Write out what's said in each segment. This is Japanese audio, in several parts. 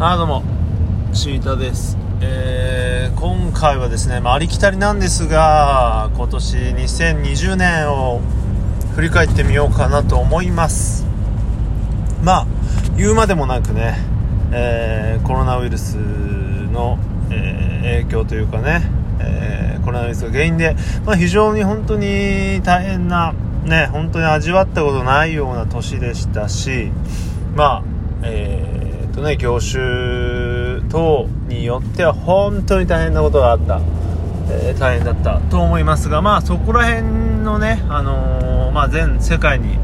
あどうも。シータです、えー今回はですね、まあ、ありきたりなんですが今年2020年を振り返ってみようかなと思います。まあ言うまでもなくね、えーコロナウイルスの、えー影響というかね、えコロナウイルスが原因で、まあ、非常に本当に大変なね本当に味わったことないような年でしたしまあえーとね業種等によっては本当に大変なことがあった、えー大変だったと思いますがまあそこら辺のねあのーまあ全世界に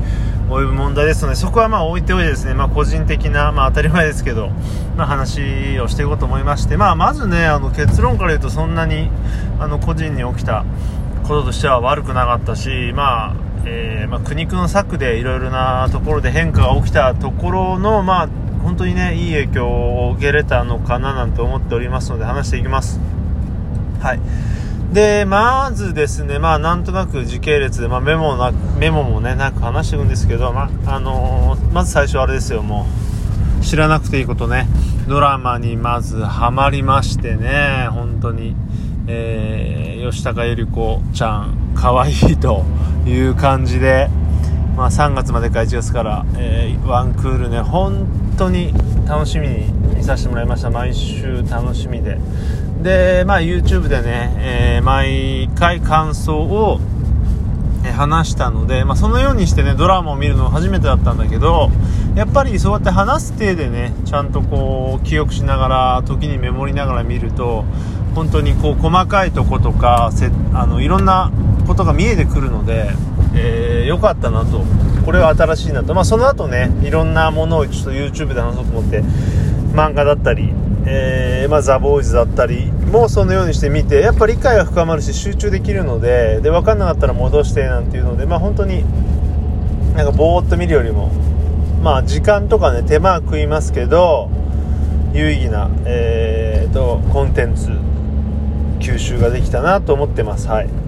及ぶ問題ですのでそこはまあ置いておいてですね、まあ、個人的な、まあ、当たり前ですけど、まあ、話をしていこうと思いまして、まあ、まずねあの結論から言うとそんなにあの個人に起きたこととしては悪くなかったし、まあえーまあ、苦肉の策でいろいろなところで変化が起きたところの、まあ、本当にねいい影響を受けれたのかななんて思っておりますので話していきます。はい。でまずですね、まあ、なんとなく時系列で、まあ、メモなメモも、ね、なく話していくんですけど、まあのーまず最初あれですよ、もう。知らなくていいことね、ドラマにまずハマりましてね、本当に、えー吉高由里子ちゃん、可愛いという感じで、まあ、3月までか1月から、えーワンクールね、本当に楽しみに見させてもらいました、毎週楽しみで。で、まあ、YouTube でね、えー毎回感想を、話したので、まあ、そのようにしてねドラマを見るの初めてだったんだけどやっぱりそうやって話す体でねちゃんとこう記憶しながら時にメモりながら見ると本当にこう細かいとことかせあのいろんなことが見えてくるので、えー、よかったなと。これは新しいなと、まあ、その後ねいろんなものをちょっと YouTube で話そうと思って漫画だったり、えーまあ、ザ・ボーイズだったりもそのようにして見てやっぱ理解が深まるし集中できるのでで分かんなかったら戻してなんていうので、まあ、本当になんかぼーっと見るよりも、まあ、時間とかね手間は食いますけど有意義な、えー、とコンテンツ吸収ができたなと思ってます。はい。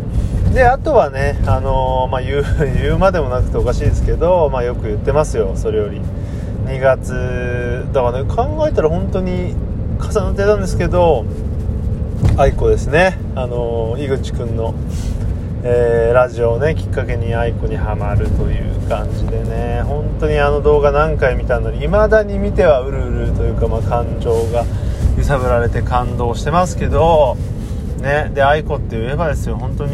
であとはね、あのーまあ、言う 言うまでもなくておかしいですけど、まあ、よく言ってますよ、それより。2月だからね考えたら本当に重なってたんですけど愛子ですね、あのー井口くんの、えーラジオをねきっかけに愛子にはまるという感じでね本当にあの動画何回見たのに未だに見てはうるうるというか、まあ、感情が揺さぶられて感動してますけどねで愛子って言えばですよ。本当に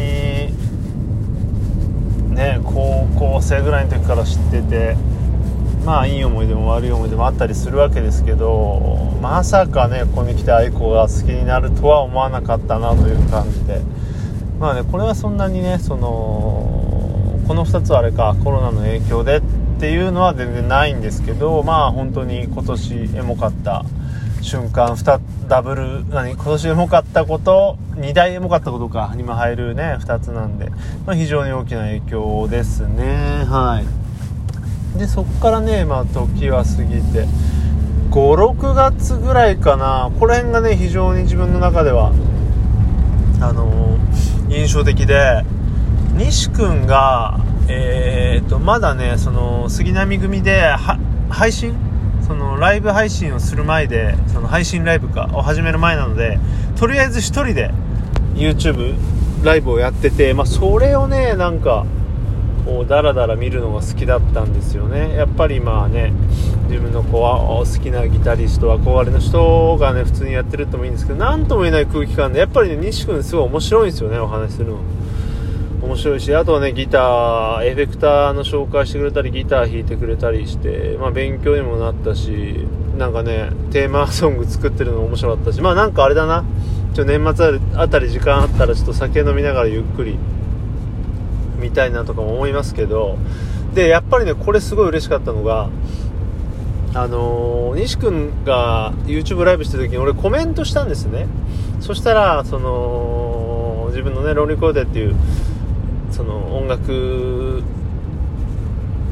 ね高校生ぐらいの時から知っててまあいい思い出も悪い思い出もあったりするわけですけどまさかねここに来て愛子が好きになるとは思わなかったなという感じで。まあねこれはそんなにねそのこの2つはあれかコロナの影響でっていうのは全然ないんですけどまあ本当に今年エモかった瞬間2ダブル何今年エモかったこと2大エモかったことかにも入るね2つなんで、まあ、非常に大きな影響ですね。はい。でそこからねまあ時は過ぎて56月ぐらいかな。この辺がね非常に自分の中ではあのー印象的で西君がえー、とまだねその杉並組では配信そのライブ配信をする前でその配信ライブかを始める前なのでとりあえず1人で YouTube ライブをやってて、まあ、それをねなんかこうダラダラ見るのが好きだったんですよね。やっぱりまあね自分のこう好きなギタリスト憧れの人がね普通にやってるともいいんですけど何とも言えない空気感でやっぱりね西君すごい面白いんですよねお話するの。面白いしあとはねギターエフェクターの紹介してくれたりギター弾いてくれたりして、まあ、勉強にもなったしなんかねテーマソング作ってるの面白かったしまあなんかあれだな。ちょ年末あたり時間あったらちょっと酒飲みながらゆっくりみたいなとかも思いますけど。でやっぱりねこれすごい嬉しかったのがあのー西君が YouTube ライブしてる時に俺コメントしたんですね。そしたらその自分のねロンリコーデっていうその音楽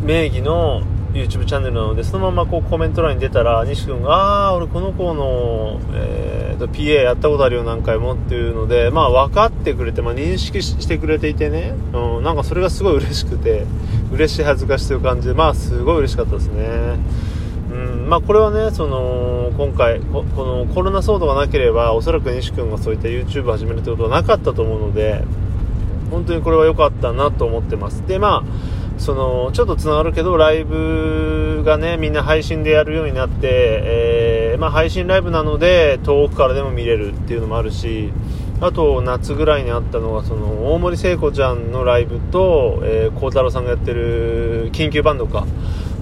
名義の YouTube チャンネルなのでそのままこうコメント欄に出たら西君が「ああ俺この子の、えーと PA やったことあるよ何回も」っていうのでまあ分かってくれて、まあ、認識してくれていてね、うん、なんかそれがすごい嬉しくて嬉しい恥ずかしいという感じでまあすごい嬉しかったですね。うんまあこれはねその今回このコロナ騒動がなければおそらく西君がそういった YouTube を始めるってことはなかったと思うので本当にこれは良かったなと思ってます。でまあそのちょっとつながるけどライブがねみんな配信でやるようになって、えー、まあ、配信ライブなので遠くからでも見れるっていうのもあるしあと夏ぐらいにあったのがその大森聖子ちゃんのライブと、えー、太郎さんがやってる緊急バンドか。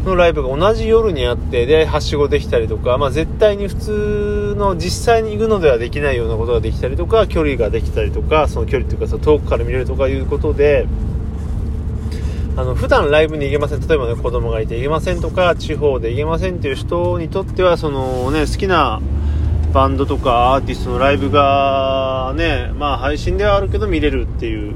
のライブが同じ夜にあってではしごできたりとか、まあ、絶対に普通の実際に行くのではできないようなことができたりとか距離ができたりとかその距離というかそ遠くから見れるとかいうことであの普段ライブに行けません。例えばね子供がいて行けませんとか地方で行けませんっていう人にとってはそのね好きなバンドとかアーティストのライブがねまあ配信ではあるけど見れるっていう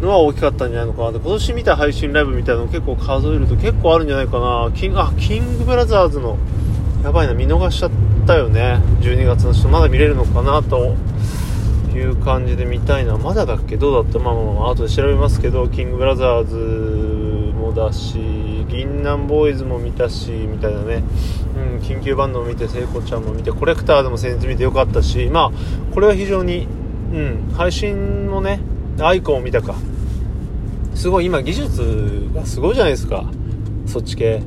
のは大きかったんじゃないのかな。で今年見た配信ライブみたいなの結構数えると結構あるんじゃないかな。キンあキングブラザーズのやばいな見逃しちゃったよね。12月の人まだ見れるのかなという感じで見たいな。まだだっけ？どうだった？まあまあまあ後で調べますけどキングブラザーズもだし銀杏ボーイズも見たしみたいなね、うん、緊急バンドも見て聖子ちゃんも見てコレクターでも先日見てよかったし。まあこれは非常に、うん、配信もねアイコンを見たか。すごい今技術がすごいじゃないですかそっち系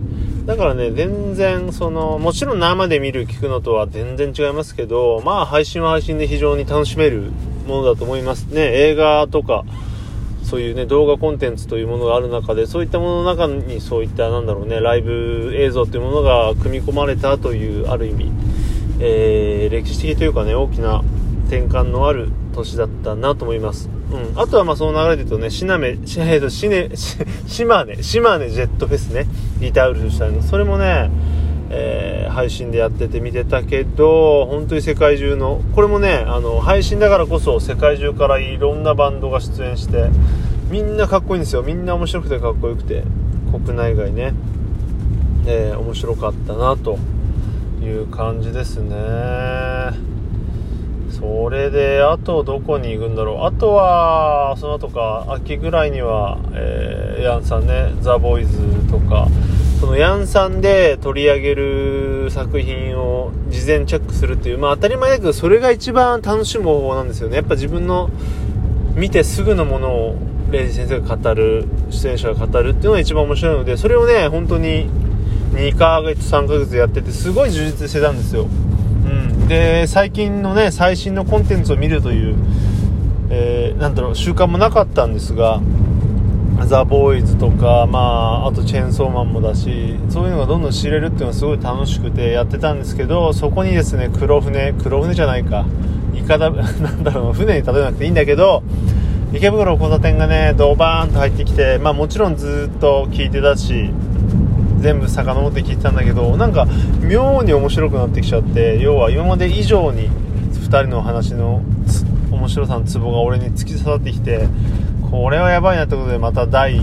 だからね、全然、その、もちろん生で見る、聞くのとは全然違いますけど、まあ配信は配信で非常に楽しめるものだと思いますね。映画とか、そういうね、動画コンテンツというものがある中で、そういったものの中にそういった、なんだろうね、ライブ映像というものが組み込まれたという、ある意味、えー、歴史的というかね、大きな転換のある年だったなと思います。うん、あとはまあその流れで言うとね、シナメ、シ えー、とシネ、島根、島根ジェットフェスね、ギタウルフしたの、それもね、えー、配信でやってて見てたけど、本当に世界中の、これもね、あの、配信だからこそ世界中からいろんなバンドが出演して、みんなかっこいいんですよ。みんな面白くてかっこよくて、国内外ね、えー、面白かったなという感じですね。それで、あとどこに行くんだろう。あとは、その後か、秋ぐらいには、えー、ヤンさんね、ザ・ボーイズとか、そのヤンさんで取り上げる作品を事前チェックするっていう、まあ当たり前だけど、それが一番楽しむ方法なんですよね。やっぱ自分の見てすぐのものを、レイジ先生が語る、出演者が語るっていうのが一番面白いので、それをね、本当に2ヶ月、3ヶ月やってて、すごい充実してたんですよ。で最近のね最新のコンテンツを見るという、えー、なんだろう習慣もなかったんですがザ・ボーイズとか、まあ、あとチェーンソーマンもだしそういうのがどんどん知れるっていうのはすごい楽しくてやってたんですけどそこにですね黒船黒船じゃないか。いかだなんだろう船に例えなくていいんだけど池袋交差点がねドバーンと入ってきて、まあ、もちろんずっと聞いてたし全部遡って聞いてたんだけどなんか妙に面白くなってきちゃって要は今まで以上に2人の話の面白さのツボが俺に突き刺さってきてこれはやばいなってことでまた第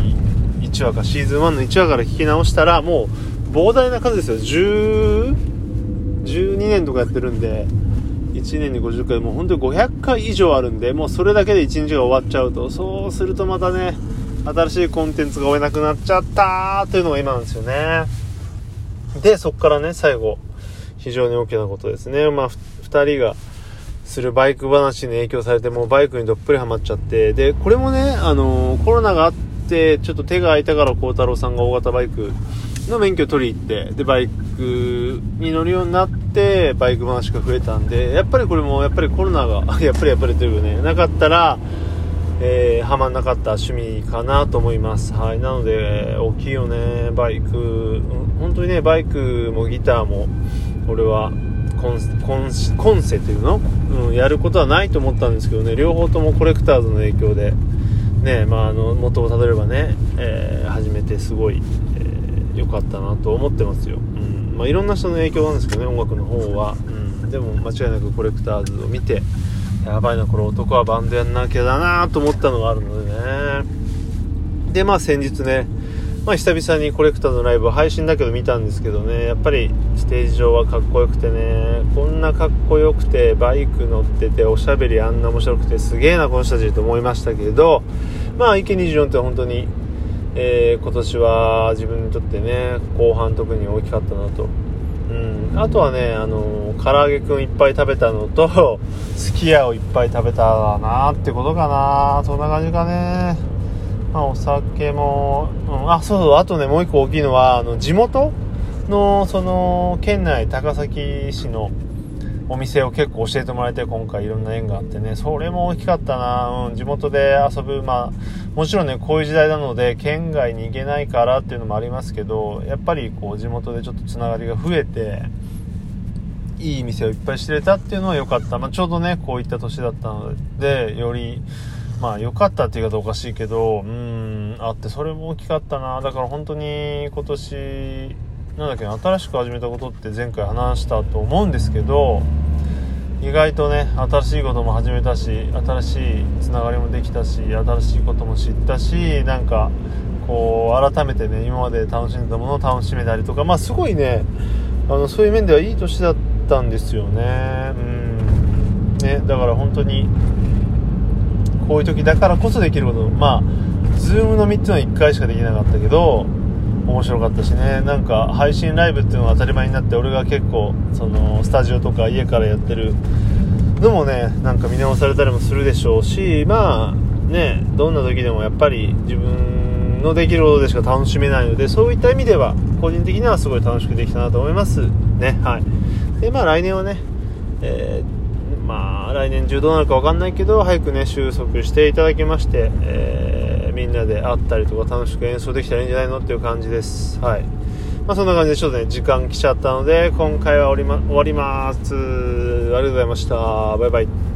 1話かシーズン1の1話から聞き直したらもう膨大な数ですよ。10 12年とかやってるんで1年に50回もう本当に500回以上あるんでもうそれだけで1日が終わっちゃうと。そうするとまたね新しいコンテンツが追えなくなっちゃったというのが今なんですよね。で、そこからね、最後、非常に大きなことですね。まあ、2人がするバイク話に影響されて、もうバイクにどっぷりハマっちゃって、で、これもね、あのー、コロナがあって、ちょっと手が空いたから孝太郎さんが大型バイクの免許取り行って、で、バイクに乗るようになって、バイク話が増えたんで、やっぱりこれも、やっぱりコロナが、やっぱりやっぱりというね、なかったら、えー、はまんなかった趣味かなと思います。はい。なので、大きいよね、バイク。本当にね、バイクもギターも、俺は、コンコンコンセというの、うん、やることはないと思ったんですけどね、両方ともコレクターズの影響で、ね、まあ、あの、元をたどればね、えー、始めてすごい、えー、良かったなと思ってますよ。うん。まあ、いろんな人の影響なんですけどね、音楽の方は。うん。でも、間違いなくコレクターズを見て、やばいなこれ男はバンドやんなきゃだなと思ったのがあるのでね。でまあ先日ねまあ、久々にコレクターのライブ配信だけど見たんですけどね。やっぱりステージ上はかっこよくてねこんなかっこよくてバイク乗ってておしゃべりあんな面白くてすげえなこの人たちと思いましたけどまあ池24って本当に、えー、今年は自分にとってね後半特に大きかったなとうん。あとはねあの唐揚げくんいっぱい食べたのと すき家をいっぱい食べたなってことかな。そんな感じかね。まあ、お酒も、うん、あそうそう。あとねもう一個大きいのはあの地元のその県内高崎市のお店を結構教えてもらえて今回いろんな縁があってね。それも大きかったな、うん、地元で遊ぶまあもちろんねこういう時代なので県外に行けないからっていうのもありますけどやっぱりこう地元でちょっとつながりが増えていい店をいっぱい知れたっていうのは良かった、まあ、ちょうどねこういった年だったのでよりまあ良かったって言い方おかしいけどうんあってそれも大きかったな。だから本当に今年なんだっけ新しく始めたことって前回話したと思うんですけど意外とね新しいことも始めたし新しいつながりもできたし新しいことも知ったしなんかこう改めてね今まで楽しんだものを楽しめたりとかまあすごいねあのそういう面ではいい年だったんですよね。うん。ねだから本当にこういう時だからこそできること。まあ Zoom の3つの1回しかできなかったけど面白かったしね。なんか配信ライブっていうのが当たり前になって俺が結構そのスタジオとか家からやってる。のもねなんか見直されたりもするでしょうしまあねどんな時でもやっぱり自分のできることでしか楽しめないのでそういった意味では個人的にはすごい楽しくできたなと思います。ねはい。でまあ来年はね、えー、まあ来年中どうなるか分かんないけど早くね収束していただきまして、えーみんなで会ったりとか楽しく演奏できたらいいんじゃないのっていう感じです。はい。まあ、そんな感じでちょっとね時間来ちゃったので今回はおりま終わります。ありがとうございました。バイバイ。